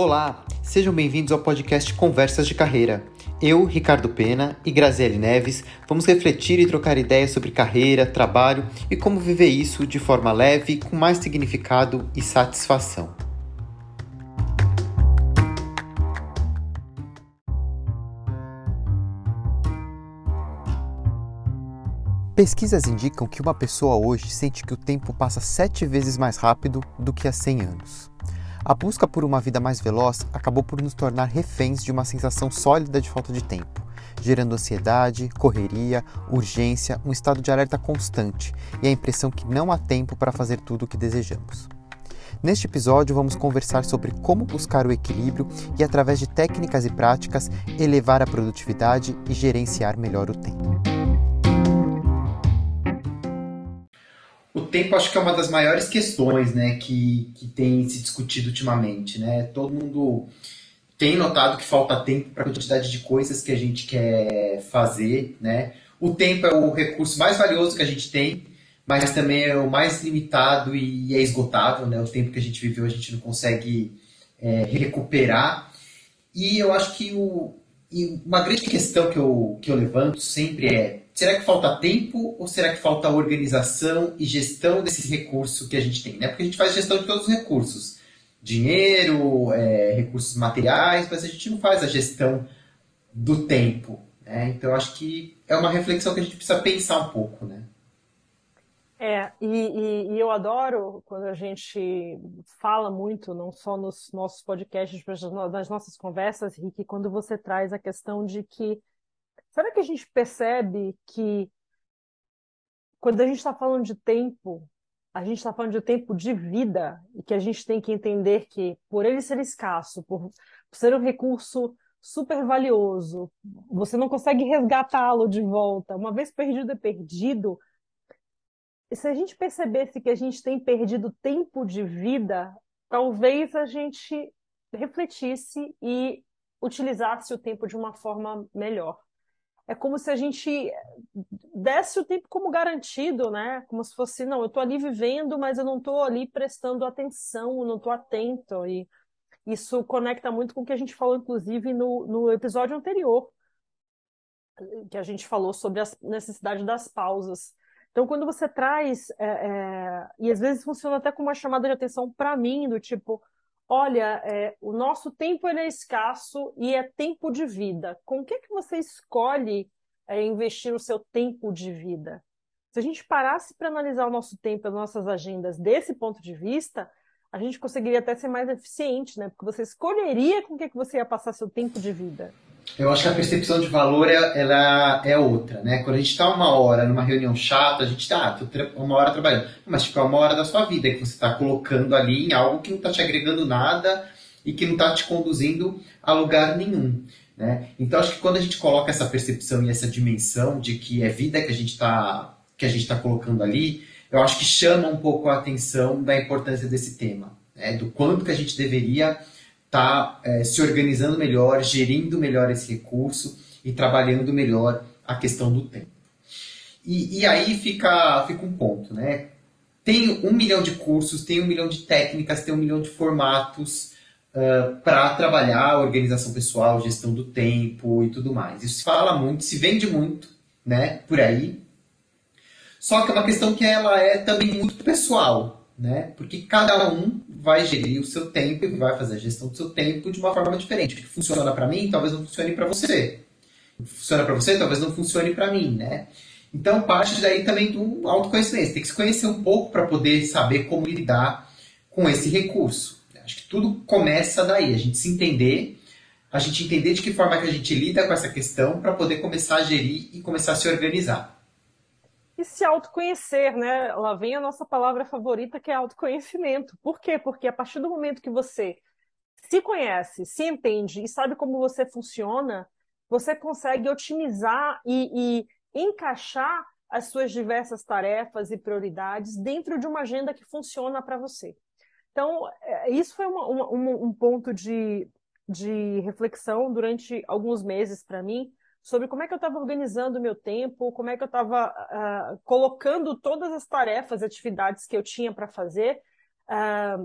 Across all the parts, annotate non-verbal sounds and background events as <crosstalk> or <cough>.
Olá, sejam bem-vindos ao podcast Conversas de Carreira. Eu, Ricardo Pena e Graziele Neves vamos refletir e trocar ideias sobre carreira, trabalho e como viver isso de forma leve, com mais significado e satisfação. Pesquisas indicam que uma pessoa hoje sente que o tempo passa sete vezes mais rápido do que há 100 anos. A busca por uma vida mais veloz acabou por nos tornar reféns de uma sensação sólida de falta de tempo, gerando ansiedade, correria, urgência, um estado de alerta constante e a impressão que não há tempo para fazer tudo o que desejamos. Neste episódio, vamos conversar sobre como buscar o equilíbrio e, através de técnicas e práticas, elevar a produtividade e gerenciar melhor o tempo. Tempo acho que é uma das maiores questões né, que, que tem se discutido ultimamente. Né? Todo mundo tem notado que falta tempo para a quantidade de coisas que a gente quer fazer. Né? O tempo é o recurso mais valioso que a gente tem, mas também é o mais limitado e é esgotável. Né? O tempo que a gente viveu a gente não consegue é, recuperar. E eu acho que o, uma grande questão que eu, que eu levanto sempre é será que falta tempo ou será que falta organização e gestão desse recurso que a gente tem? Né? Porque a gente faz gestão de todos os recursos. Dinheiro, é, recursos materiais, mas a gente não faz a gestão do tempo. Né? Então, acho que é uma reflexão que a gente precisa pensar um pouco. Né? É, e, e, e eu adoro quando a gente fala muito, não só nos nossos podcasts, mas nas nossas conversas, Rick, quando você traz a questão de que Será que a gente percebe que quando a gente está falando de tempo, a gente está falando de tempo de vida e que a gente tem que entender que, por ele ser escasso, por, ser um recurso super valioso, você não consegue resgatá-lo de volta. Uma vez perdido, é perdido. E se a gente percebesse que a gente tem perdido tempo de vida, talvez a gente refletisse e utilizasse o tempo de uma forma melhor é como se a gente desse o tempo como garantido, né? Como se fosse, não, eu estou ali vivendo, mas eu não estou ali prestando atenção, não estou atento. E isso conecta muito com o que a gente falou, inclusive, no, no episódio anterior, que a gente falou sobre a necessidade das pausas. Então, quando você traz, é, é, e às vezes funciona até como uma chamada de atenção para mim, do tipo, olha, é, o nosso tempo é escasso e é tempo de vida. Com o que, que você escolhe é, investir o seu tempo de vida? Se a gente parasse para analisar o nosso tempo, as nossas agendas desse ponto de vista, a gente conseguiria até ser mais eficiente, né? Porque você escolheria com o que, que você ia passar seu tempo de vida. Eu acho que a percepção de valor é, ela é outra, né? Quando a gente está uma hora numa reunião chata, a gente está ah, uma hora trabalhando, mas tipo, é uma hora da sua vida que você está colocando ali em algo que não está te agregando nada e que não está te conduzindo a lugar nenhum. Né? Então acho que quando a gente coloca essa percepção e essa dimensão de que é vida que a gente está que a gente está colocando ali, eu acho que chama um pouco a atenção da importância desse tema, né? do quanto que a gente deveria está é, se organizando melhor, gerindo melhor esse recurso e trabalhando melhor a questão do tempo. E, e aí fica, fica um ponto, né? Tem um milhão de cursos, tem um milhão de técnicas, tem um milhão de formatos uh, para trabalhar a organização pessoal, gestão do tempo e tudo mais. Isso se fala muito, se vende muito, né? Por aí. Só que é uma questão que ela é também muito pessoal, né? Porque cada um vai gerir o seu tempo e vai fazer a gestão do seu tempo de uma forma diferente. O que funciona para mim, talvez não funcione para você. O que funciona para você, talvez não funcione para mim, né? Então, parte daí também do autoconhecimento. Tem que se conhecer um pouco para poder saber como lidar com esse recurso. Acho que tudo começa daí, a gente se entender, a gente entender de que forma que a gente lida com essa questão para poder começar a gerir e começar a se organizar e se autoconhecer, né? Lá vem a nossa palavra favorita, que é autoconhecimento. Por quê? Porque a partir do momento que você se conhece, se entende e sabe como você funciona, você consegue otimizar e, e encaixar as suas diversas tarefas e prioridades dentro de uma agenda que funciona para você. Então, é, isso foi uma, uma, um ponto de, de reflexão durante alguns meses para mim, sobre como é que eu estava organizando o meu tempo, como é que eu estava uh, ah, colocando todas as tarefas, atividades que eu tinha para fazer, uh, ah,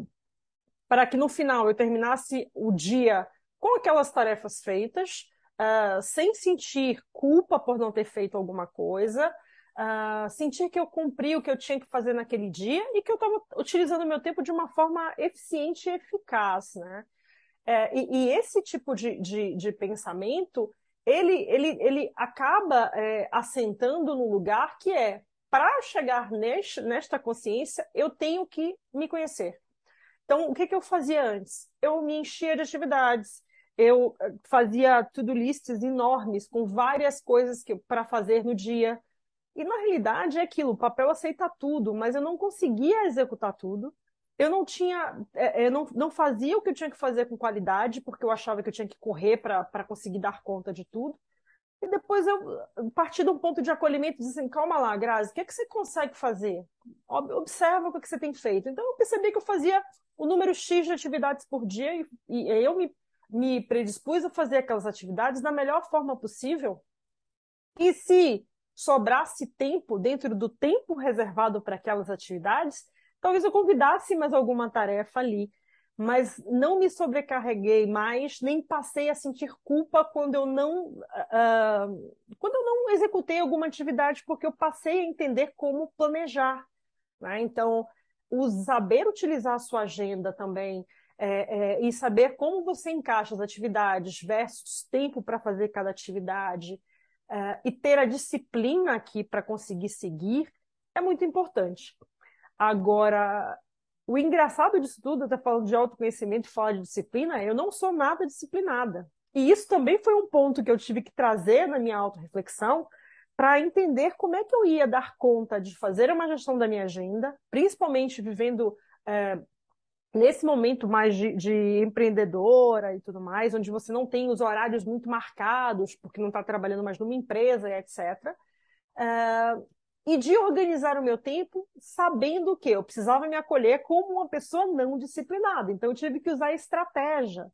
para que no final eu terminasse o dia com aquelas tarefas feitas, uh, sem sentir culpa por não ter feito alguma coisa, uh, sentir que eu cumpri o que eu tinha que fazer naquele dia e que eu estava utilizando o meu tempo de uma forma eficiente e eficaz, né? É, e, e, esse tipo de, de, de, pensamento, ele, ele, ele acaba é, assentando no lugar que é, para chegar neste, nesta consciência, eu tenho que me conhecer. Então, o que, que eu fazia antes? Eu me enchia de atividades, eu eh, fazia to-do lists enormes com várias coisas para fazer no dia. E na realidade é aquilo, o papel aceita tudo, mas eu não conseguia executar tudo. Eu não tinha, eu não, não fazia o que eu tinha que fazer com qualidade, porque eu achava que eu tinha que correr para conseguir dar conta de tudo. E depois eu parti de um ponto de acolhimento disse assim, calma lá, Grazi, o que é que você consegue fazer? Observa o que você tem feito. Então eu percebi que eu fazia o número X de atividades por dia e, e eu me me predispus a fazer aquelas atividades da melhor forma possível. E se sobrasse tempo dentro do tempo reservado para aquelas atividades, talvez eu convidasse mais alguma tarefa ali, mas não me sobrecarreguei mais, nem passei a sentir culpa quando eu não uh, quando eu não executei alguma atividade, porque eu passei a entender como planejar. Né? Então, o saber utilizar a sua agenda também, é, é, e saber como você encaixa as atividades versus tempo para fazer cada atividade é, e ter a disciplina aqui para conseguir seguir é muito importante. Agora, o engraçado disso tudo, até falando de autoconhecimento e falar de disciplina, eu não sou nada disciplinada. E isso também foi um ponto que eu tive que trazer na minha autorreflexão para entender como é que eu ia dar conta de fazer uma gestão da minha agenda, principalmente vivendo é, nesse momento mais de, de, empreendedora e tudo mais, onde você não tem os horários muito marcados, porque não está trabalhando mais numa empresa e etc. É, e de organizar o meu tempo sabendo que eu precisava me acolher como uma pessoa não disciplinada. Então, eu tive que usar estratégia,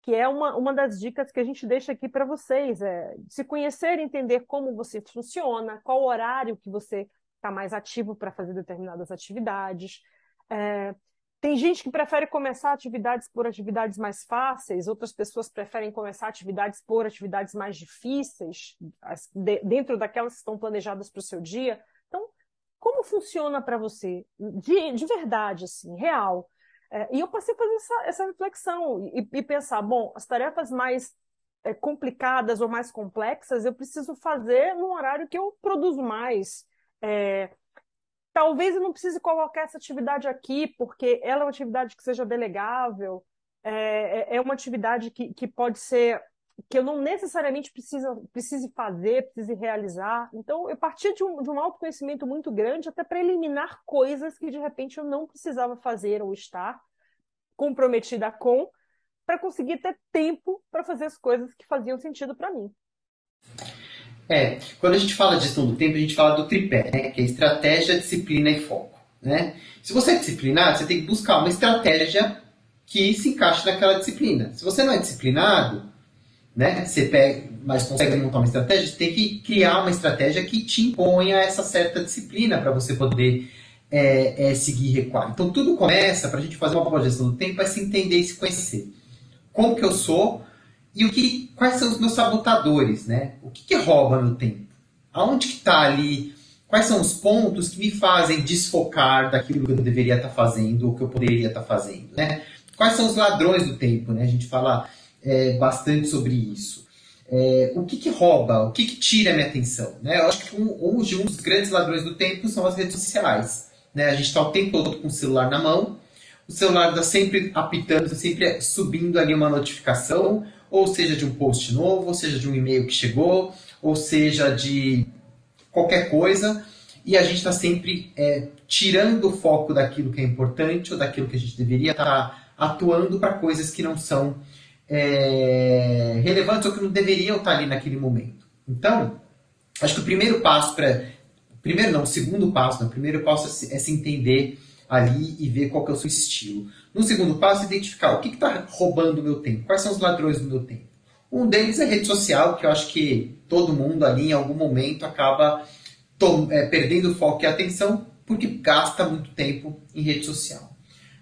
que é uma, uma das dicas que a gente deixa aqui para vocês. É se conhecer, entender como você funciona, qual horário que você está mais ativo para fazer determinadas atividades. É, tem gente que prefere começar atividades por atividades mais fáceis, outras pessoas preferem começar atividades por atividades mais difíceis, dentro daquelas que estão planejadas para o seu dia. Então, como funciona para você? De, de verdade, assim, real. É, e eu passei a fazer essa, essa reflexão e, e, pensar, bom, as tarefas mais é, complicadas ou mais complexas eu preciso fazer num horário que eu produzo mais. É, talvez eu não precise colocar essa atividade aqui, porque ela é uma atividade que seja delegável, é, é, é uma atividade que, que pode ser que eu não necessariamente precisa, precise fazer, precise realizar. Então, eu parti de um, de um autoconhecimento muito grande até para eliminar coisas que de repente eu não precisava fazer ou estar comprometida com, para conseguir ter tempo para fazer as coisas que faziam sentido para mim. É, quando a gente fala de gestão do tempo, a gente fala do tripé, né? Que é estratégia, disciplina e foco. Né? Se você é disciplinado, você tem que buscar uma estratégia que se encaixe naquela disciplina. Se você não é disciplinado, né, você pega, mas consegue montar uma estratégia, você tem que criar uma estratégia que te imponha essa certa disciplina para você poder é, é, seguir e recuar. Então tudo começa, para a gente fazer uma boa gestão do tempo, é se entender e se conhecer. Como que eu sou, e o que, quais são os meus sabotadores, né? O que, que rouba meu tempo? Aonde que está ali? Quais são os pontos que me fazem desfocar daquilo que eu deveria estar tá fazendo ou que eu poderia estar tá fazendo, né? Quais são os ladrões do tempo, né? A gente fala é, bastante sobre isso. É, o que, que rouba? O que, que tira a minha atenção? Né? Eu acho que um, hoje um dos grandes ladrões do tempo são as redes sociais. Né? A gente está o tempo todo com o celular na mão, o celular está sempre apitando, sempre subindo ali uma notificação, ou seja de um post novo, ou seja de um e-mail que chegou, ou seja de qualquer coisa, e a gente está sempre é, tirando o foco daquilo que é importante ou daquilo que a gente deveria estar tá atuando para coisas que não são é, relevantes ou que não deveriam estar tá ali naquele momento. Então, acho que o primeiro passo para. Primeiro não, o segundo passo, né? o primeiro passo é se, é se entender ali e ver qual que é o seu estilo. No segundo passo, identificar o que está roubando o meu tempo, quais são os ladrões do meu tempo. Um deles é rede social, que eu acho que todo mundo ali em algum momento acaba é, perdendo foco e atenção porque gasta muito tempo em rede social.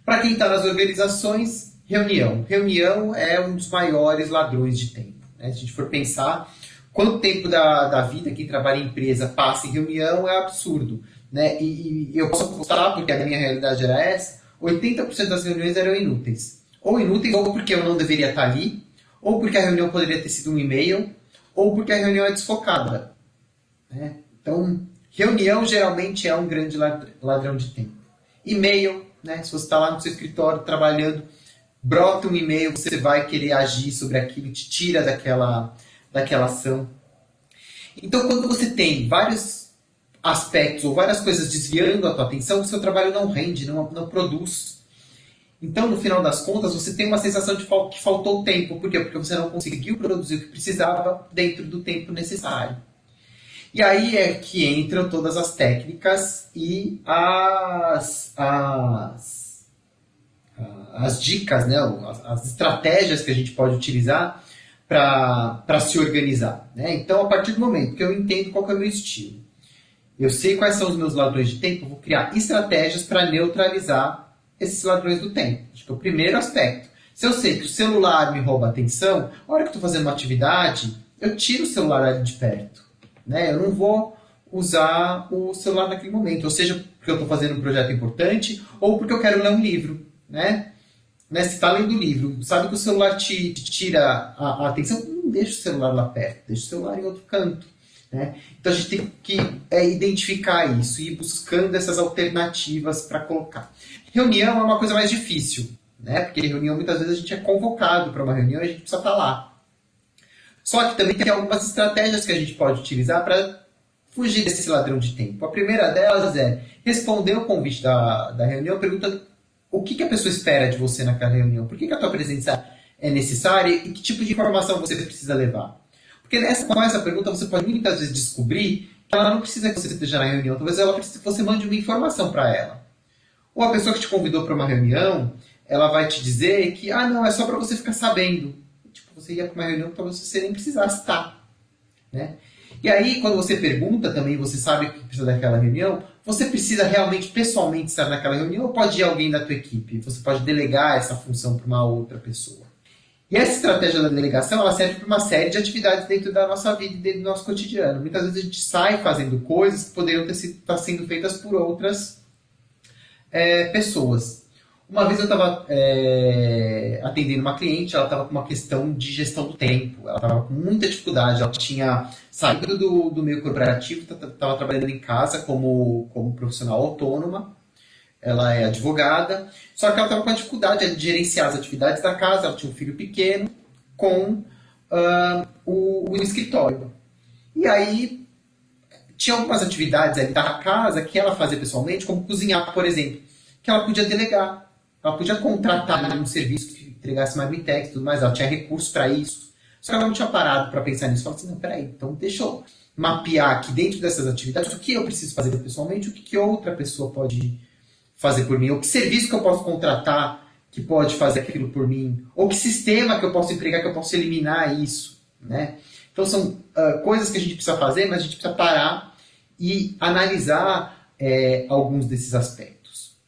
Para quem está nas organizações, reunião. Reunião é um dos maiores ladrões de tempo. Né? Se a gente for pensar, quanto tempo da, da vida quem trabalha em empresa passa em reunião é absurdo. Né? E, e eu posso apostar, porque a minha realidade era essa, 80% das reuniões eram inúteis. Ou inúteis, ou porque eu não deveria estar ali, ou porque a reunião poderia ter sido um e-mail, ou porque a reunião é desfocada. Né? Então, reunião geralmente é um grande ladrão de tempo. E-mail, né? se você está lá no seu escritório trabalhando, brota um e-mail, você vai querer agir sobre aquilo, te tira daquela, daquela ação. Então, quando você tem vários aspectos ou várias coisas desviando a tua atenção, o seu trabalho não rende, não, não produz. Então, no final das contas, você tem uma sensação de que faltou tempo. Por quê? Porque você não conseguiu produzir o que precisava dentro do tempo necessário. E aí é que entram todas as técnicas e as, as, as dicas, né? as, as estratégias que a gente pode utilizar para se organizar. Né? Então, a partir do momento que eu entendo qual é o meu estilo, eu sei quais são os meus ladrões de tempo, vou criar estratégias para neutralizar esses ladrões do tempo. Acho que é o primeiro aspecto. Se eu sei que o celular me rouba a atenção, a hora que estou fazendo uma atividade, eu tiro o celular ali de perto. Né? Eu não vou usar o celular naquele momento. Ou seja, porque eu estou fazendo um projeto importante, ou porque eu quero ler um livro. Né? né? Se está lendo o livro, sabe que o celular te, te tira a, a, atenção, não deixa o celular lá perto, deixa o celular em outro canto. Né? Então a gente tem que é, identificar isso e ir buscando essas alternativas para colocar. Reunião é uma coisa mais difícil, né? Porque reunião muitas vezes a gente é convocado para uma reunião e a gente precisa estar tá lá. Só que também tem algumas estratégias que a gente pode utilizar para fugir desse ladrão de tempo. A primeira delas é responder o convite da, da reunião perguntando o que, que a pessoa espera de você naquela reunião, por que, que a tua presença é necessária e que tipo de informação você precisa levar. Porque nessa, com essa pergunta você pode muitas vezes descobrir que ela não precisa que você esteja na reunião, talvez ela precise que você mande uma informação para ela. Ou a pessoa que te convidou para uma reunião, ela vai te dizer que, ah, não, é só para você ficar sabendo. Tipo, você ia para uma reunião que talvez você nem precisasse estar. Né? E aí, quando você pergunta também, você sabe que precisa daquela reunião, você precisa realmente, pessoalmente, estar naquela reunião ou pode ir alguém da tua equipe? Você pode delegar essa função para uma outra pessoa. E essa estratégia da delegação, ela serve para uma série de atividades dentro da nossa vida e dentro do nosso cotidiano. Muitas vezes a gente sai fazendo coisas que poderiam estar tá sendo feitas por outras é, pessoas. Uma vez eu estava é, atendendo uma cliente, ela estava com uma questão de gestão do tempo, ela estava com muita dificuldade, ela tinha saído do, do meio corporativo, estava trabalhando em casa como, como profissional autônoma, ela é advogada, só que ela estava com a dificuldade de gerenciar as atividades da casa, ela tinha um filho pequeno com uh, o, o escritório. E aí tinha algumas atividades da casa que ela fazia pessoalmente, como cozinhar, por exemplo, que ela podia delegar. Ela podia contratar um serviço que entregasse marmitex e tudo mais, ela tinha recursos para isso. Só que ela não tinha parado para pensar nisso. Falou assim, não, peraí, então deixa eu mapear aqui dentro dessas atividades o que eu preciso fazer pessoalmente, o que, que outra pessoa pode fazer por mim, ou que serviço que eu posso contratar que pode fazer aquilo por mim, ou que sistema que eu posso empregar que eu posso eliminar isso, né? Então são uh, coisas que a gente precisa fazer, mas a gente precisa parar e analisar é, alguns desses aspectos.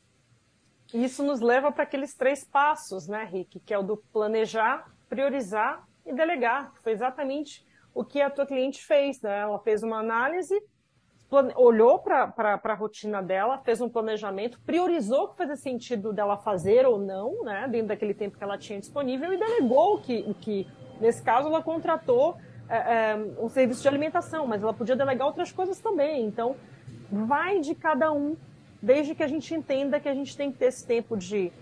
Isso nos leva para aqueles três passos, né, Rick? Que é o do planejar, priorizar e delegar. Foi exatamente o que a tua cliente fez, né? Ela fez uma análise, olhou para a rotina dela, fez um planejamento, priorizou o que fazia sentido dela fazer ou não, né? Dentro daquele tempo que ela tinha disponível e delegou o que, que nesse caso, ela contratou é, é, um serviço de alimentação, mas ela podia delegar outras coisas também. Então, vai de cada um, desde que a gente entenda que a gente tem que ter esse tempo de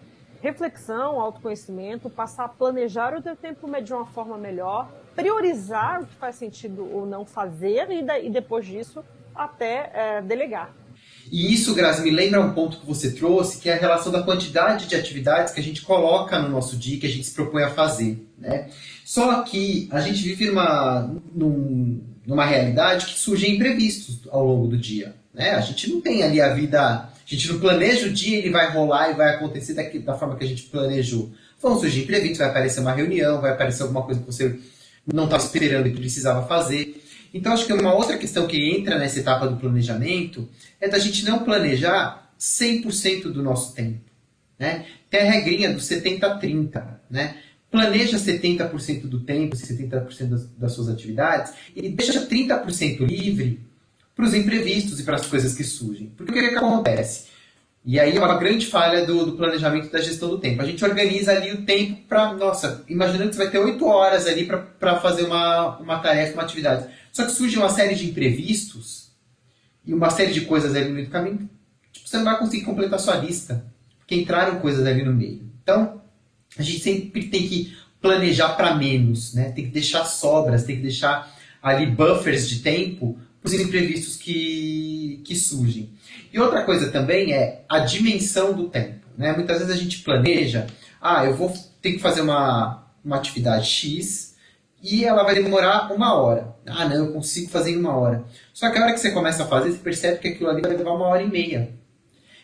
reflexão, autoconhecimento, passar a planejar o teu tempo de uma forma melhor, priorizar o que faz sentido ou não fazer e, e depois disso até é, delegar. E isso, Grazi, me lembra um ponto que você trouxe, que é a relação da quantidade de atividades que a gente coloca no nosso dia, que a gente se propõe a fazer. Né? Só que a gente vive numa, num, numa realidade que surgem imprevistos ao longo do dia. Né? A gente não tem ali a vida. A gente não planeja o dia, ele vai rolar e vai acontecer daqui, da forma que a gente planejou. Vão surgir imprevistos, vai aparecer uma reunião, vai aparecer alguma coisa que você não estava esperando e precisava fazer. Então, acho que uma outra questão que entra nessa etapa do planejamento é da gente não planejar 100% do nosso tempo. Né? Tem a regrinha do 70-30. Né? Planeja 70% do tempo, 70% das, das suas atividades e deixa 30% livre para os imprevistos e para as coisas que surgem. Porque o que, que acontece? E aí é uma grande falha do, do, planejamento da gestão do tempo. A gente organiza ali o tempo para, nossa, imaginando que você vai ter 8 horas ali para fazer uma, uma tarefa, uma atividade. Só que surge uma série de imprevistos e uma série de coisas ali no meio do caminho, tipo, você não vai conseguir completar sua lista, porque entraram coisas ali no meio. Então, a gente sempre tem que planejar para menos, né? Tem que deixar sobras, tem que deixar ali buffers de tempo para os imprevistos que, que surgem. E outra coisa também é a dimensão do tempo. Né? Muitas vezes a gente planeja, ah, eu vou ter que fazer uma, uma atividade X e ela vai demorar uma hora. Ah, não, eu consigo fazer em uma hora. Só que a hora que você começa a fazer, você percebe que aquilo ali vai levar uma hora e meia.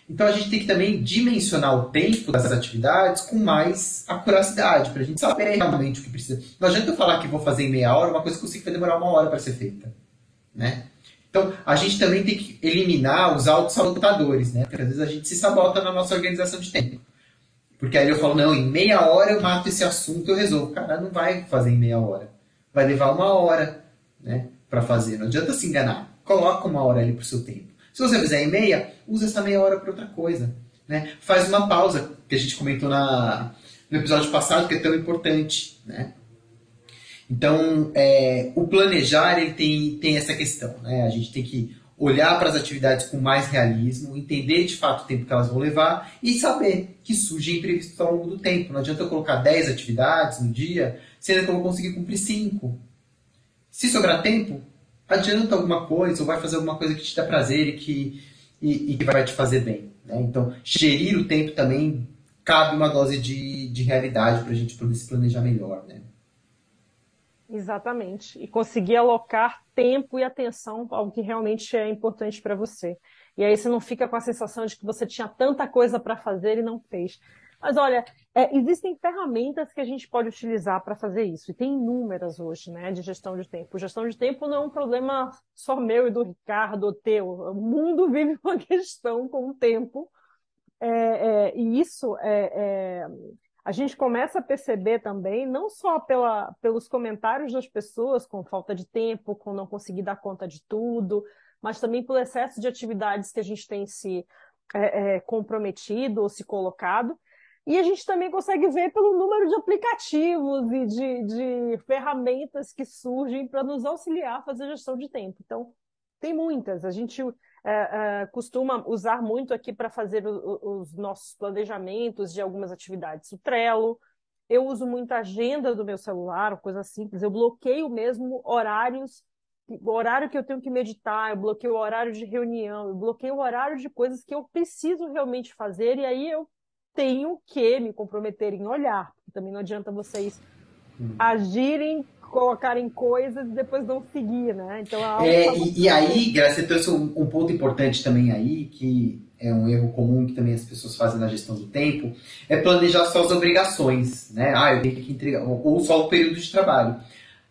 Então a gente tem que também dimensionar o tempo das atividades com mais acuracidade, para a gente saber realmente o que precisa. Não adianta eu falar que vou fazer em meia hora uma coisa que eu que vai demorar uma hora para ser feita. Né? Então, a gente também tem que eliminar os autossabotadores, né? Porque às vezes a gente se sabota na nossa organização de tempo. Porque aí eu falo, não, em meia hora eu mato esse assunto, eu resolvo. Cara, não vai fazer em meia hora. Vai levar uma hora, né, para fazer. Não adianta se enganar. Coloca uma hora ali pro seu tempo. Se você fizer em meia, usa essa meia hora para outra coisa, né? Faz uma pausa, que a gente comentou na, no episódio passado, que é tão importante, né? Então, é, o planejar ele tem, tem essa questão. Né? A gente tem que olhar para as atividades com mais realismo, entender de fato o tempo que elas vão levar e saber que surgem imprevistos ao longo do tempo. Não adianta eu colocar 10 atividades no dia, sendo que eu vou conseguir cumprir 5. Se sobrar tempo, adianta alguma coisa ou vai fazer alguma coisa que te dá prazer e que, e, e que vai te fazer bem. Né? Então, gerir o tempo também cabe uma dose de, de realidade para a gente poder se planejar melhor. Né? Exatamente. E conseguir alocar tempo e atenção ao que realmente é importante para você. E aí você não fica com a sensação de que você tinha tanta coisa para fazer e não fez. Mas olha, é, existem ferramentas que a gente pode utilizar para fazer isso. E tem inúmeras hoje, né, de gestão de tempo. Gestão de tempo não é um problema só meu e do Ricardo, ou teu. O mundo <laughs> vive uma questão com o tempo. É, é, e isso é, é a gente começa a perceber também, não só pela, pelos comentários das pessoas com falta de tempo, com não conseguir dar conta de tudo, mas também pelo excesso de atividades que a gente tem se é, é, comprometido ou se colocado. E a gente também consegue ver pelo número de aplicativos e de, de ferramentas que surgem para nos auxiliar a fazer gestão de tempo. Então, tem muitas. A gente é, é, costuma usar muito aqui para fazer o, os nossos planejamentos de algumas atividades. O Trello, eu uso muito a agenda do meu celular, coisa simples. Eu bloqueio mesmo horários, o horário que eu tenho que meditar, eu bloqueio o horário de reunião, eu bloqueio o horário de coisas que eu preciso realmente fazer, e aí eu tenho que me comprometer em olhar. Também não adianta vocês hum. agirem colocarem coisas e depois não seguir, né? Então é, e, e, aí, Graça, você trouxe um, um, ponto importante também aí, que é um erro comum que também as pessoas fazem na gestão do tempo, é planejar só as obrigações, né? Ah, eu tenho que entregar, ou só o período de trabalho.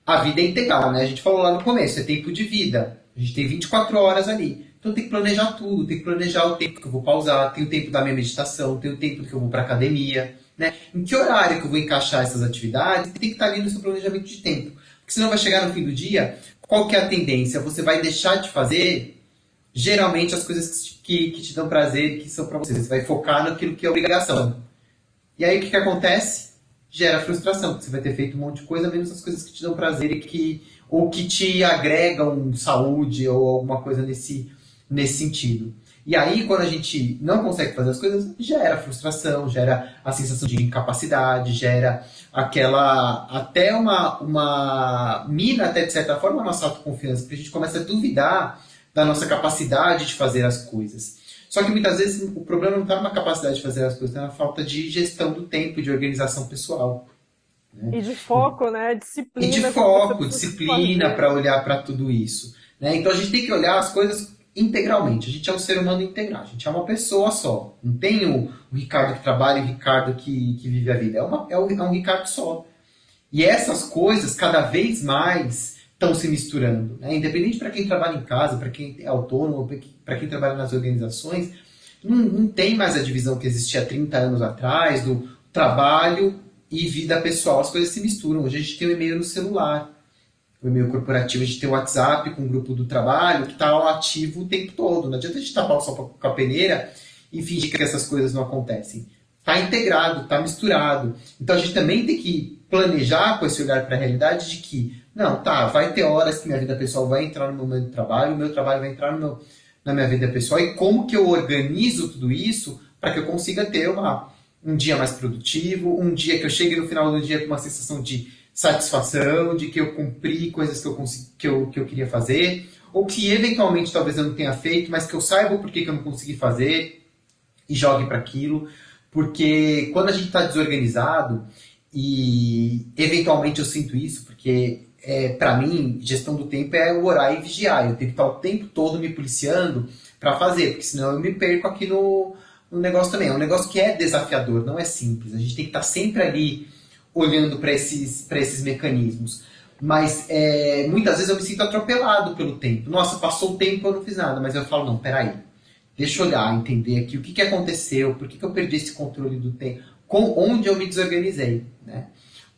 A vida é integral, né? A gente falou lá no começo, é tempo de vida. A gente tem 24 horas ali. Então tem que planejar tudo, tem que planejar o tempo que eu vou pausar, tem o tempo da minha meditação, tem o tempo que eu vou para academia né? Em que horário que eu vou encaixar essas atividades? Tem que estar ali no seu planejamento de tempo. Porque senão vai chegar no fim do dia, qual que é a tendência? Você vai deixar de fazer, geralmente, as coisas que, que te dão prazer que são para você. Você vai focar naquilo que é obrigação. E aí o que, que acontece? Gera frustração, porque você vai ter feito um monte de coisa, menos as coisas que te dão prazer e que ou que te agregam saúde ou alguma coisa nesse, nesse sentido. E aí, quando a gente não consegue fazer as coisas, gera frustração, gera a sensação de incapacidade, gera aquela. até uma, uma mina, até de certa forma, a nossa autoconfiança, porque a gente começa a duvidar da nossa capacidade de fazer as coisas. Só que muitas vezes o problema não está na capacidade de fazer as coisas, está na falta de gestão do tempo, de organização pessoal. Né? E de foco, né? Disciplina. E de foco, disciplina para olhar para tudo isso. Né? Então a gente tem que olhar as coisas integralmente. A gente é um ser humano integral, a gente é uma pessoa só. Não tem o, o Ricardo que trabalha e o Ricardo que, que vive a vida. É, uma, é, um, é um Ricardo só. E essas coisas, cada vez mais, estão se misturando. Né? Independente para quem trabalha em casa, para quem é autônomo, para quem trabalha nas organizações, não, não tem mais a divisão que existia há 30 anos atrás, do trabalho e vida pessoal. As coisas se misturam. Hoje a gente tem o e-mail no celular, o e-mail corporativo, a gente tem o WhatsApp com o grupo do trabalho que está ativo o tempo todo. Não adianta a gente tapar o sol com a peneira e fingir que essas coisas não acontecem. Está integrado, está misturado. Então a gente também tem que planejar com esse olhar para a realidade de que, não, tá, vai ter horas que minha vida pessoal vai entrar no meu trabalho, o meu trabalho vai entrar no meu, na minha vida pessoal, e como que eu organizo tudo isso para que eu consiga ter uma, um dia mais produtivo, um dia que eu chegue no final do dia com uma sensação de satisfação, de que eu cumpri coisas que eu, consegui, que eu, que eu queria fazer, ou que eventualmente talvez eu não tenha feito, mas que eu saiba por que, eu não consegui fazer e jogue para aquilo. Porque quando a gente está desorganizado, e eventualmente eu sinto isso, porque é, para mim, gestão do tempo é orar e vigiar. Eu tenho que estar o tempo todo me policiando para fazer, porque senão eu me perco aqui no, no negócio também. É um negócio que é desafiador, não é simples. A gente tem que estar sempre ali olhando para esses, esses mecanismos. Mas é, muitas vezes eu me sinto atropelado pelo tempo. Nossa, passou o tempo eu não fiz nada. Mas eu falo, não, peraí. Deixa eu olhar, entender aqui o que, que aconteceu, por que, que eu perdi esse controle do tempo, com, onde eu me desorganizei. Né?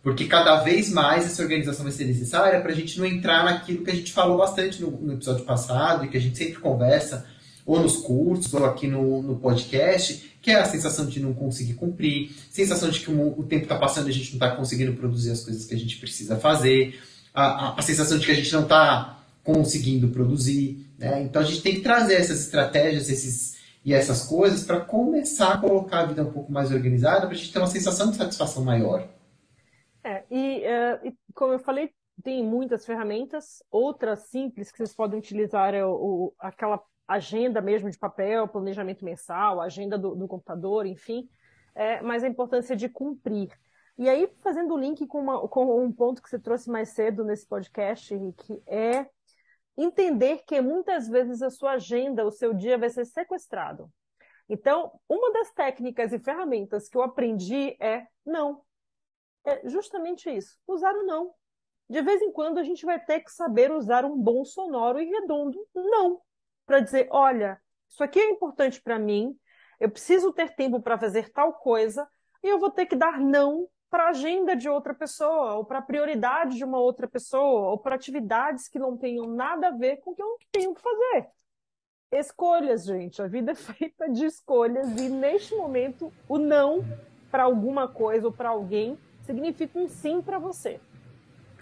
Porque cada vez mais essa organização vai ser necessária para a gente não entrar naquilo que a gente falou bastante no, no, episódio passado e que a gente sempre conversa, ou nos cursos, ou aqui no, no podcast, que é a sensação de não conseguir cumprir, sensação de que o, o tempo está passando e a gente não está conseguindo produzir as coisas que a gente precisa fazer, a, a, a sensação de que a gente não está conseguindo produzir. Né? Então a gente tem que trazer essas estratégias esses, e essas coisas para começar a colocar a vida um pouco mais organizada, para a gente ter uma sensação de satisfação maior. É, e, uh, e, como eu falei, tem muitas ferramentas, outras simples que vocês podem utilizar é o, o aquela agenda mesmo de papel, planejamento mensal, agenda do, do computador, enfim, é, mas a importância de cumprir. E aí, fazendo o link com, uma, com um ponto que você trouxe mais cedo nesse podcast, Henrique, é entender que muitas vezes a sua agenda, o seu dia vai ser sequestrado. Então, uma das técnicas e ferramentas que eu aprendi é não. É justamente isso, usar o não. De vez em quando a gente vai ter que saber usar um bom sonoro e redondo não para dizer, olha, isso aqui é importante para mim, eu preciso ter tempo para fazer tal coisa, e eu vou ter que dar não para a agenda de outra pessoa, ou para a prioridade de uma outra pessoa, ou para atividades que não tenham nada a ver com o que eu tenho que fazer. Escolhas, gente. A vida é <laughs> feita de escolhas, e neste momento, o não para alguma coisa ou para alguém significa um sim para você.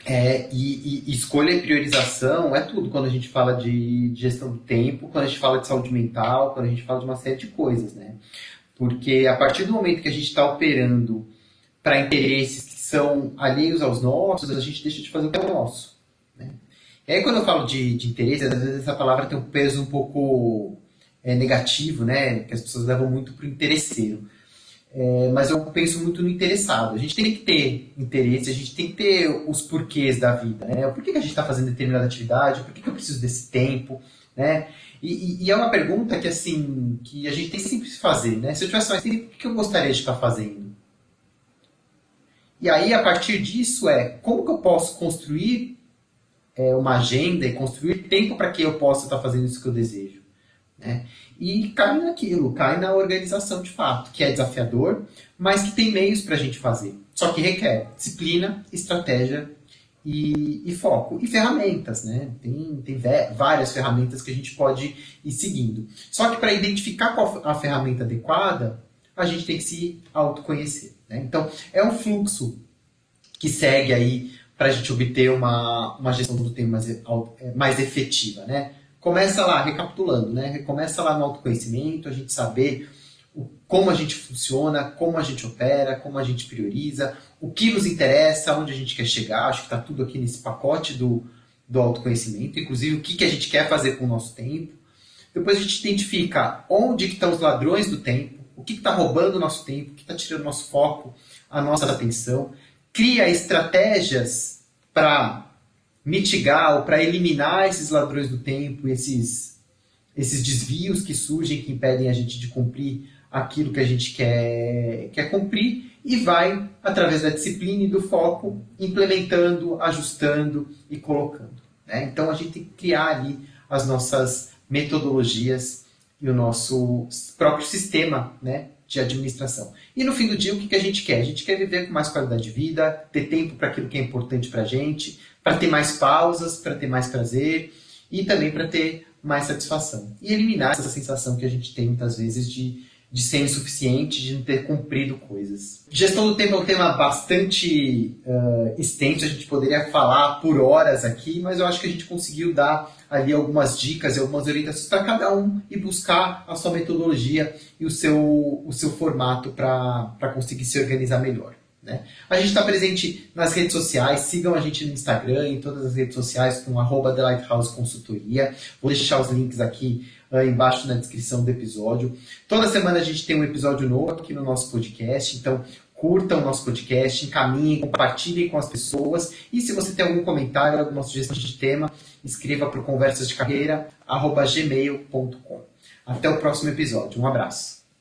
É, e, e, escolha e priorização é tudo quando a gente fala de, gestão do tempo, quando a gente fala de saúde mental, quando a gente fala de uma série de coisas, né? Porque a partir do momento que a gente está operando para interesses que são alheios aos nossos, a gente deixa de fazer o que é nosso. Né? E aí quando eu falo de, de interesse, às vezes essa palavra tem um peso um pouco é, negativo, né? Que as pessoas levam muito para o interesseiro. É, mas eu penso muito no interessado. A gente tem que ter interesse, a gente tem que ter os porquês da vida. Né? Por que, que a gente está fazendo determinada atividade? Por que, que eu preciso desse tempo? Né? E, e, é uma pergunta que assim que a gente tem que sempre se fazer. Né? Se eu tivesse mais tempo, o que eu gostaria de estar fazendo? E aí, a partir disso, é como que eu posso construir é, uma agenda e construir tempo para que eu possa estar fazendo isso que eu desejo? Né? E cai naquilo, cai na organização de fato, que é desafiador, mas que tem meios para a gente fazer. Só que requer disciplina, estratégia e, e, foco. E ferramentas, né? Tem, tem várias ferramentas que a gente pode ir seguindo. Só que para identificar qual a ferramenta adequada, a gente tem que se autoconhecer. Né? Então, é um fluxo que segue aí para a gente obter uma, uma gestão do tempo mais, mais efetiva, né? Começa lá, recapitulando, né? Começa lá no autoconhecimento, a gente saber o, como a gente funciona, como a gente opera, como a gente prioriza, o que nos interessa, onde a gente quer chegar. Acho que está tudo aqui nesse pacote do, do autoconhecimento, inclusive o que, que a gente quer fazer com o nosso tempo. Depois a gente identifica onde que estão os ladrões do tempo, o que está roubando o nosso tempo, o que está tirando o nosso foco, a nossa atenção. Cria estratégias para mitigar ou para eliminar esses ladrões do tempo, esses, esses desvios que surgem que impedem a gente de cumprir aquilo que a gente quer, quer cumprir e vai, através da disciplina e do foco, implementando, ajustando e colocando. Né? Então a gente tem que criar ali as nossas metodologias e o nosso próprio sistema né, de administração. E no fim do dia, o que, que a gente quer? A gente quer viver com mais qualidade de vida, ter tempo para aquilo que é importante para a gente, para ter mais pausas, para ter mais prazer e também para ter mais satisfação. E eliminar essa sensação que a gente tem muitas vezes de, de ser insuficiente, de não ter cumprido coisas. Gestão do tempo é um tema bastante uh, extenso, a gente poderia falar por horas aqui, mas eu acho que a gente conseguiu dar ali algumas dicas e algumas orientações para cada um e buscar a sua metodologia e o seu, o seu formato para conseguir se organizar melhor. Né? A gente está presente nas redes sociais, sigam a gente no Instagram, em todas as redes sociais com arroba The Lighthouse Consultoria. Vou deixar os links aqui uh, embaixo na descrição do episódio. Toda semana a gente tem um episódio novo aqui no nosso podcast, então curtam o nosso podcast, encaminhem, compartilhem com as pessoas. E se você tem algum comentário, alguma sugestão de tema, escreva para conversasdecarreira.gmail.com. Até o próximo episódio. Um abraço.